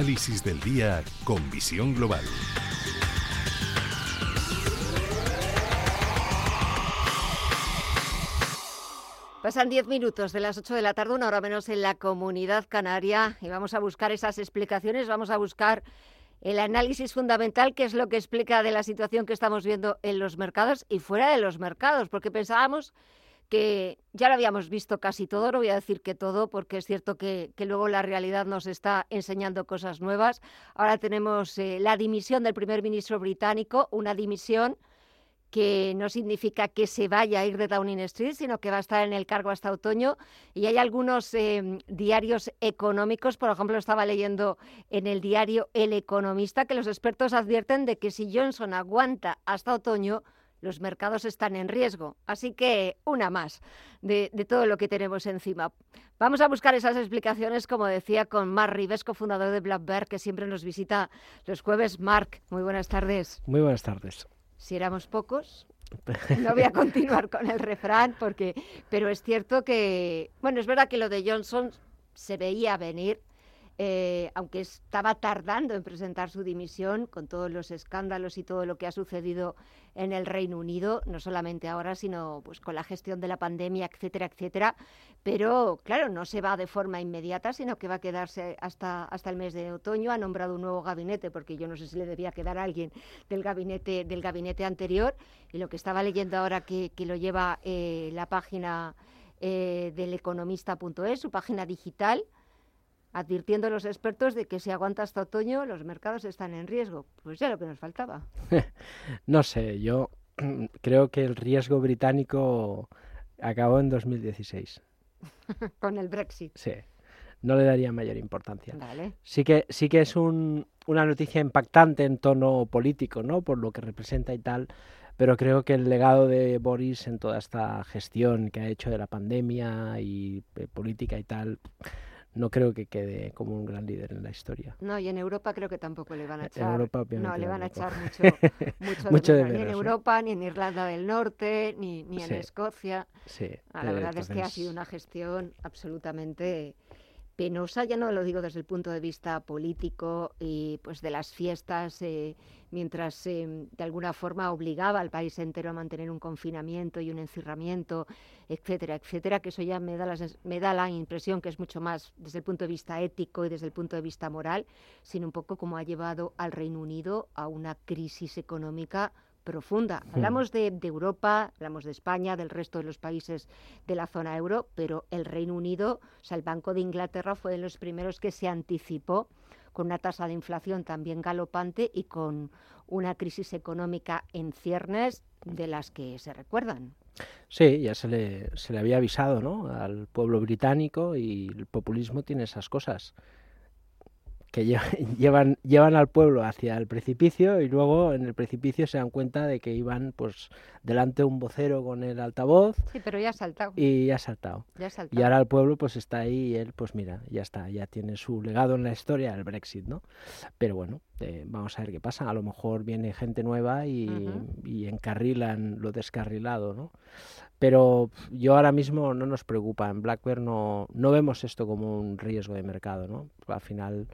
Análisis del día con visión global. Pasan 10 minutos de las 8 de la tarde, una hora menos en la comunidad canaria, y vamos a buscar esas explicaciones, vamos a buscar el análisis fundamental, que es lo que explica de la situación que estamos viendo en los mercados y fuera de los mercados, porque pensábamos que ya lo habíamos visto casi todo, no voy a decir que todo, porque es cierto que, luego la realidad nos está enseñando cosas nuevas. Ahora tenemos eh, la dimisión del primer ministro británico, una dimisión que no significa que se vaya a ir de Downing Street, sino que va a estar en el cargo hasta otoño. Y hay algunos eh, diarios económicos, por ejemplo, estaba leyendo en el diario El Economista que los expertos advierten de que si Johnson aguanta hasta otoño, los mercados están en riesgo. Así que una más de, de, todo lo que tenemos encima. Vamos a buscar esas explicaciones, como decía, con Mark Rives, cofundador de Black Bear, que siempre nos visita los jueves. Mark, muy buenas tardes. Muy buenas tardes. Si éramos pocos, no voy a continuar con el refrán, porque, pero es cierto que, bueno, es verdad que lo de Johnson se veía venir, eh, aunque estaba tardando en presentar su dimisión con todos los escándalos y todo lo que ha sucedido en el Reino Unido, no solamente ahora, sino pues con la gestión de la pandemia, etcétera, etcétera. Pero claro, no se va de forma inmediata, sino que va a quedarse hasta, hasta el mes de otoño. Ha nombrado un nuevo gabinete, porque yo no sé si le debía quedar a alguien del gabinete, del gabinete anterior. Y lo que estaba leyendo ahora que, lo lleva eh, la página eh, del economista.es, su página digital, advirtiendo a los expertos de que si aguanta hasta otoño los mercados están en riesgo. Pues ya lo que nos faltaba. no sé, yo creo que el riesgo británico acabó en 2016. Con el Brexit. Sí. No le daría mayor importancia. Vale. Sí que sí que es un, una noticia impactante en tono político, ¿no? Por lo que representa y tal, pero creo que el legado de Boris en toda esta gestión que ha hecho de la pandemia y eh, política y tal no creo que quede como un gran líder en la historia. No, y en Europa creo que tampoco le van a echar. En Europa, no, le van a echar mucho, mucho, Mucho de menos. Ni en ¿no? Europa, ni en Irlanda del Norte, ni, ni en Sí. Escocia. Sí. Ah, la eh, verdad es que ha sido una gestión absolutamente penosa, ya no lo digo desde el punto de vista político y pues de las fiestas, eh, mientras eh, de alguna forma obligaba al país entero a mantener un confinamiento y un encerramiento, etcétera, etcétera, que eso ya me da, la, sens- me da la impresión que es mucho más desde el punto de vista ético y desde el punto de vista moral, sino un poco como ha llevado al Reino Unido a una crisis económica profunda. Hablamos de, de Europa, hablamos de España, del resto de los países de la zona euro, pero el Reino Unido, o sea, el Banco de Inglaterra fue de los primeros que se anticipó con una tasa de inflación también galopante y con una crisis económica en ciernes de las que se recuerdan. Sí, ya se le, se le había avisado ¿no? al pueblo británico y el populismo tiene esas cosas que lle- llevan, llevan al pueblo hacia el precipicio y luego en el precipicio se dan cuenta de que iban pues delante un vocero con el altavoz Sí, pero ya ha saltado. y ya ha saltado. Ya ha saltado. Y ahora el pueblo pues está ahí y él pues mira, ya está, ya tiene su legado en la historia, el Brexit, ¿no? Pero bueno, eh, vamos a ver qué pasa. A lo mejor viene gente nueva y, Ujú. y encarrilan lo descarrilado, ¿no? Pero yo ahora mismo no nos preocupa. En Black Bear no, no vemos esto como un riesgo de mercado, ¿no? Al final,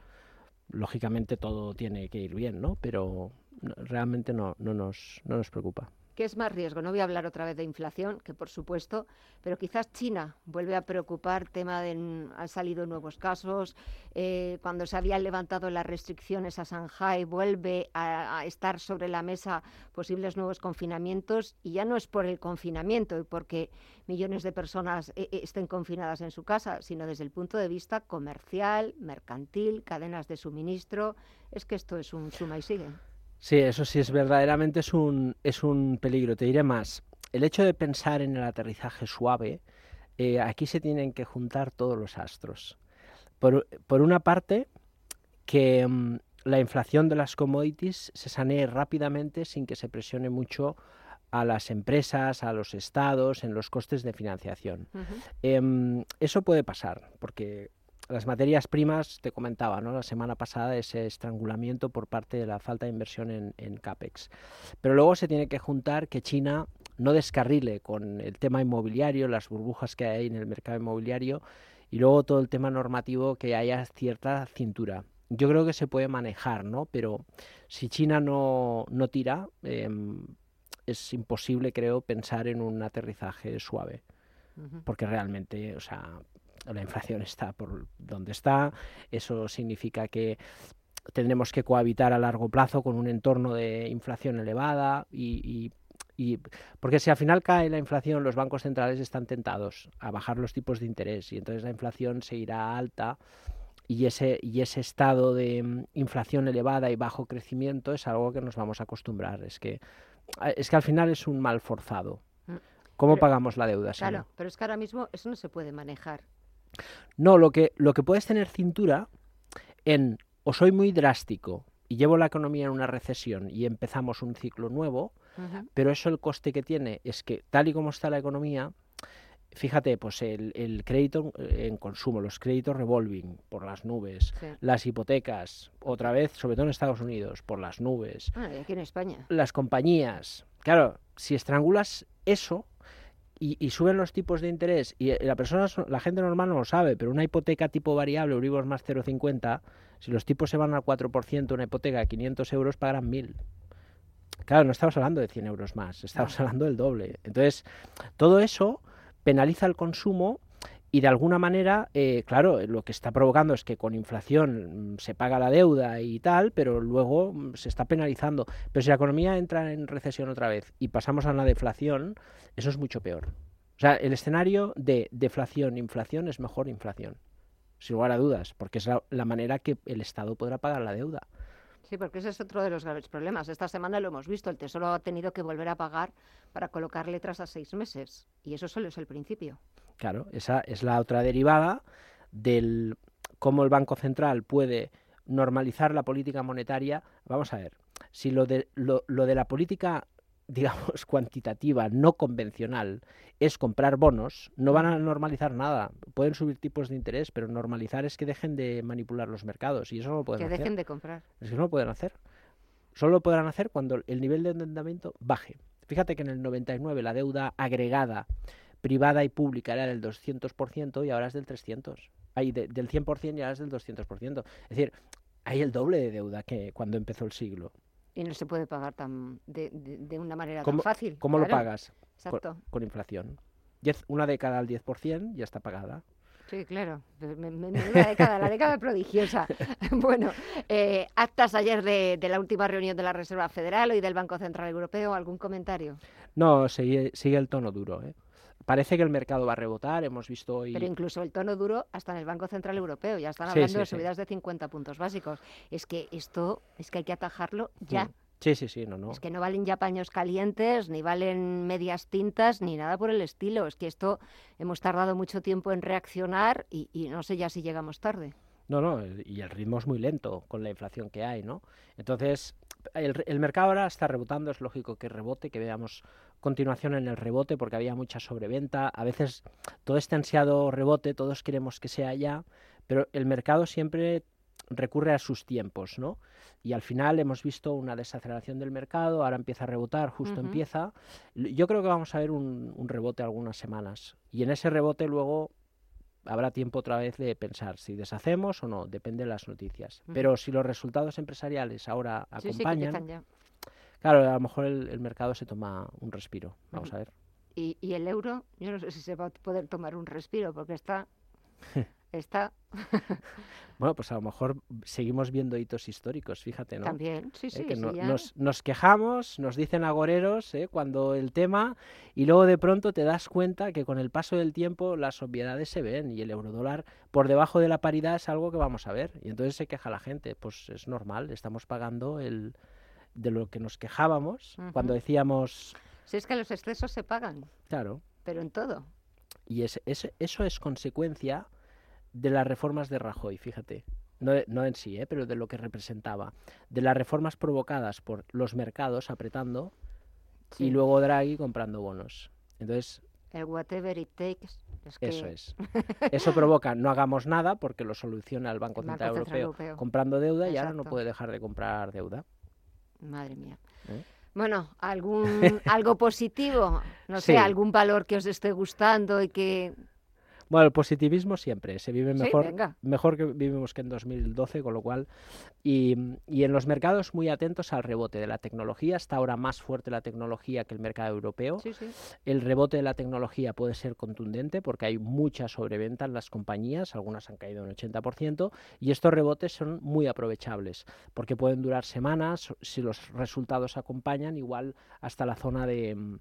lógicamente todo tiene que ir bien, ¿no? Pero realmente no, no, nos, no nos preocupa. ¿Qué es más riesgo? No voy a hablar otra vez de inflación, que por supuesto, pero quizás China vuelve a preocupar, tema de n- han salido nuevos casos, eh, cuando se habían levantado las restricciones a Shanghai, vuelve a, a estar sobre la mesa posibles nuevos confinamientos, y ya no es por el confinamiento y porque millones de personas eh, eh, estén confinadas en su casa, sino desde el punto de vista comercial, mercantil, cadenas de suministro. Es que esto es un suma y sigue. Sí, eso sí es verdaderamente es un, es un peligro. Te diré más. El hecho de pensar en el aterrizaje suave, eh, aquí se tienen que juntar todos los astros. Por, por una parte, que mm, la inflación de las commodities se sanee rápidamente sin que se presione mucho a las empresas, a los estados, en los costes de financiación. Em, eso puede pasar, porque las materias primas, te comentaba ¿no? la semana pasada, ese estrangulamiento por parte de la falta de inversión en, en CAPEX. Pero luego se tiene que juntar que China no descarrile con el tema inmobiliario, las burbujas que hay en el mercado inmobiliario y luego todo el tema normativo que haya cierta cintura yo creo que se puede manejar, ¿no? Pero si China no, no tira, em, es imposible, creo, pensar en un aterrizaje suave. Porque realmente, o sea, la inflación está por donde está. Eso significa que tendremos que cohabitar a largo plazo con un entorno de inflación elevada y, y porque si al final cae la inflación, los bancos centrales están tentados a bajar los tipos de interés y entonces la inflación seguirá alta y ese, y ese estado de mm, inflación elevada y bajo crecimiento es algo que nos vamos a acostumbrar. Es que, es que al final es un mal forzado. Mm. ¿Cómo pagamos la deuda? Claro, pero es que ahora mismo eso no se puede manejar. No, lo que, lo que puedes tener cintura en o soy muy drástico y llevo la economía en una recesión y empezamos un ciclo nuevo, pero eso el coste que tiene es que tal y como está la economía, fíjate, pues el, crédito en consumo, los créditos revolving por las nubes, las hipotecas, otra vez, sobre todo en Estados Unidos, por las nubes. Ah, y aquí en España. Las compañías. Claro, si estrangulas eso y, suben los tipos de interés y eh, la persona, la gente normal no lo sabe, pero una hipoteca tipo variable, Euribor más 0,50, si los tipos se van al 4%, una hipoteca de 500 euros pagarán 1.000. Claro, no estamos hablando de 100 euros más, estamos hablando del doble. Entonces, todo eso penaliza el consumo y de alguna manera, eh, claro, lo que está provocando es que con inflación mm, se paga la deuda y tal, pero luego mm, se está penalizando. Pero si la economía entra en recesión otra vez y pasamos a una deflación, eso es mucho peor. O sea, el escenario de deflación, inflación es mejor inflación, sin lugar a dudas, porque es la manera que el Estado podrá pagar la deuda. Sí, porque ese es otro de los graves problemas. Esta semana lo hemos visto, el Tesoro ha tenido que volver a pagar para colocar letras a seis meses. Y eso solo es el principio. Claro, esa es la otra derivada del cómo el Banco Central puede normalizar la política monetaria. Vamos a ver, si lo de, lo, lo de la política digamos, cuantitativa, no convencional, es comprar bonos, no van a normalizar nada. Pueden subir tipos de interés, pero normalizar es que dejen de manipular los mercados y eso no lo pueden hacer. Que dejen de comprar. Es que no lo pueden hacer. Solo lo podrán hacer cuando el nivel de endeudamiento baje. Fíjate que en el 99 la deuda agregada privada y pública era del 200% y ahora es del 300%. Ahí del 100% y ahora es del 200%. Es decir, hay el doble de deuda que cuando empezó el siglo y no se puede pagar tan de, de, una manera tan fácil. ¿Cómo lo pagas? Exacto. Con, inflación. una década al 10% ya está pagada. Sí, claro. Menuda década, la década prodigiosa. bueno, eh, actas ayer de, de, la última reunión de la Reserva Federal y del Banco Central Europeo. ¿Algún comentario? No, sigue, sigue el tono duro. ¿eh? Parece que el mercado va a rebotar, hemos visto hoy... Pero incluso el tono duro hasta en el Banco Central Europeo, ya están hablando de subidas de 50 puntos básicos. Es que esto, es que hay que atajarlo ya. Mm. Sí, sí, sí, no, no. Es que no valen ya paños calientes, ni valen medias tintas, ni nada por el estilo. Es que esto hemos tardado mucho tiempo en reaccionar y, y no sé ya si llegamos tarde. No, no, y el ritmo es muy lento con la inflación que hay, ¿no? Entonces, el, el, mercado ahora está rebotando, es lógico que rebote, que veamos continuación en el rebote porque había mucha sobreventa. A veces todo este ansiado rebote, todos queremos que sea ya, pero el mercado siempre recurre a sus tiempos, ¿no? Y al final hemos visto una desaceleración del mercado, ahora empieza a rebotar, justo empieza. Yo creo que vamos a ver un, un rebote algunas semanas. Y en ese rebote luego habrá tiempo otra vez de pensar si deshacemos o no, depende de las noticias. Pero si los resultados empresariales ahora acompañan, claro, a lo mejor el, mercado se toma un respiro. Vamos a ver. ¿Y, ¿Y, el euro? Yo no sé si se va a poder tomar un respiro porque está está. bueno, pues a lo mejor seguimos viendo hitos históricos, fíjate, ¿no? También, sí, sí. que nos, quejamos, nos dicen agoreros ¿eh? cuando el tema, y luego de pronto te das cuenta que con el paso del tiempo las obviedades se ven y el eurodólar por debajo de la paridad es algo que vamos a ver. Y entonces se queja la gente, pues es normal, estamos pagando el de lo que nos quejábamos cuando decíamos... Si es que los excesos se pagan. Claro. Pero en todo. Y eso es consecuencia de las reformas de Rajoy, fíjate. no, no en sí, ¿eh? pero de lo que representaba, de las reformas provocadas por los mercados apretando y luego Draghi comprando bonos. Entonces, el whatever it takes. Eso es. Eso provoca no hagamos nada porque lo soluciona el Banco, Central, Europeo, comprando deuda y ahora no puede dejar de comprar deuda. Madre mía. ¿Eh? Bueno, algún algo positivo, no sé, algún valor que os esté gustando y que bueno, el positivismo siempre, se vive mejor, mejor que vivimos que en 2012, con lo cual, y, en los mercados muy atentos al rebote de la tecnología, está ahora más fuerte la tecnología que el mercado europeo. El rebote de la tecnología puede ser contundente porque hay mucha sobreventa en las compañías, algunas han caído un 80%, y estos rebotes son muy aprovechables porque pueden durar semanas, si los resultados acompañan, igual hasta la zona de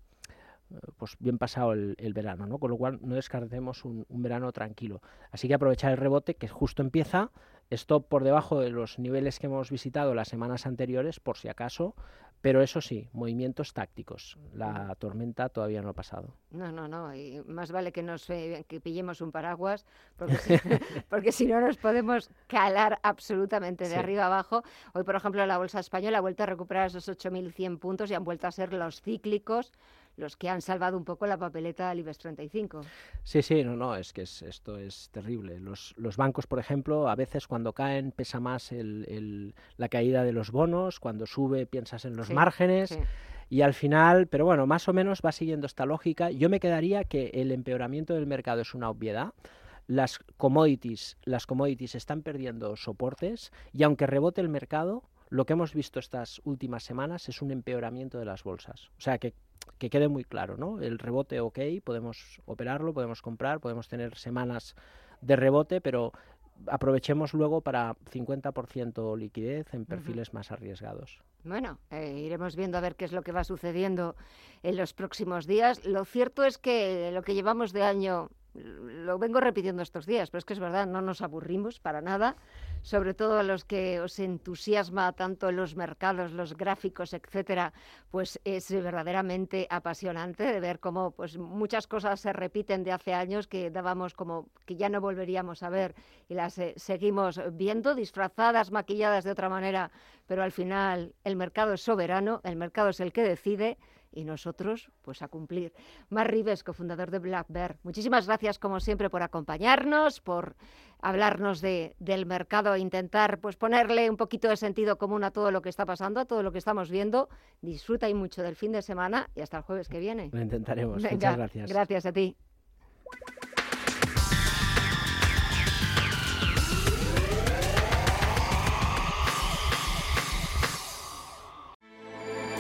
pues bien pasado el, verano, ¿no? Con lo cual no descartemos un, verano tranquilo. Así que aprovechar el rebote que justo empieza, stop por debajo de los niveles que hemos visitado las semanas anteriores, por si acaso, pero eso sí, movimientos tácticos. La tormenta todavía no ha pasado. No, no, no. Y más vale que nos que pillemos un paraguas, porque si, porque si no nos podemos calar absolutamente de arriba abajo. Hoy, por ejemplo, la bolsa española ha vuelto a recuperar esos 8.100 puntos y han vuelto a ser los cíclicos los que han salvado un poco la papeleta al IBEX 35. Sí, sí, no, no, es que esto es terrible. Los, los, bancos, por ejemplo, a veces cuando caen pesa más el, la caída de los bonos, cuando sube piensas en los márgenes. Y al final, pero bueno, más o menos va siguiendo esta lógica. Yo me quedaría que el empeoramiento del mercado es una obviedad las commodities, las commodities están perdiendo soportes y aunque rebote el mercado, lo que hemos visto estas últimas semanas es un empeoramiento de las bolsas. O sea que que quede muy claro, ¿no? El rebote, ok, podemos operarlo, podemos comprar, podemos tener semanas de rebote, pero aprovechemos luego para 50% liquidez en perfiles más arriesgados. Bueno, eh, iremos viendo a ver qué es lo que va sucediendo en los próximos días. Lo cierto es que lo que llevamos de año lo vengo repitiendo estos días, pero es que es verdad, no nos aburrimos para nada, sobre todo a los que os entusiasma tanto los mercados, los gráficos, etcétera, pues es verdaderamente apasionante de ver cómo pues muchas cosas se repiten de hace años que dábamos como que ya no volveríamos a ver y las eh, seguimos viendo disfrazadas, maquilladas de otra manera, pero al final el mercado es soberano, el mercado es el que decide y nosotros pues a cumplir. Mar Rives, cofundador de Black Bear, muchísimas gracias como siempre por acompañarnos, por hablarnos de, del mercado e intentar pues ponerle un poquito de sentido común a todo lo que está pasando, a todo lo que estamos viendo. Disfruta y mucho del fin de semana y hasta el jueves que viene. Lo intentaremos. Muchas gracias. Gracias a ti.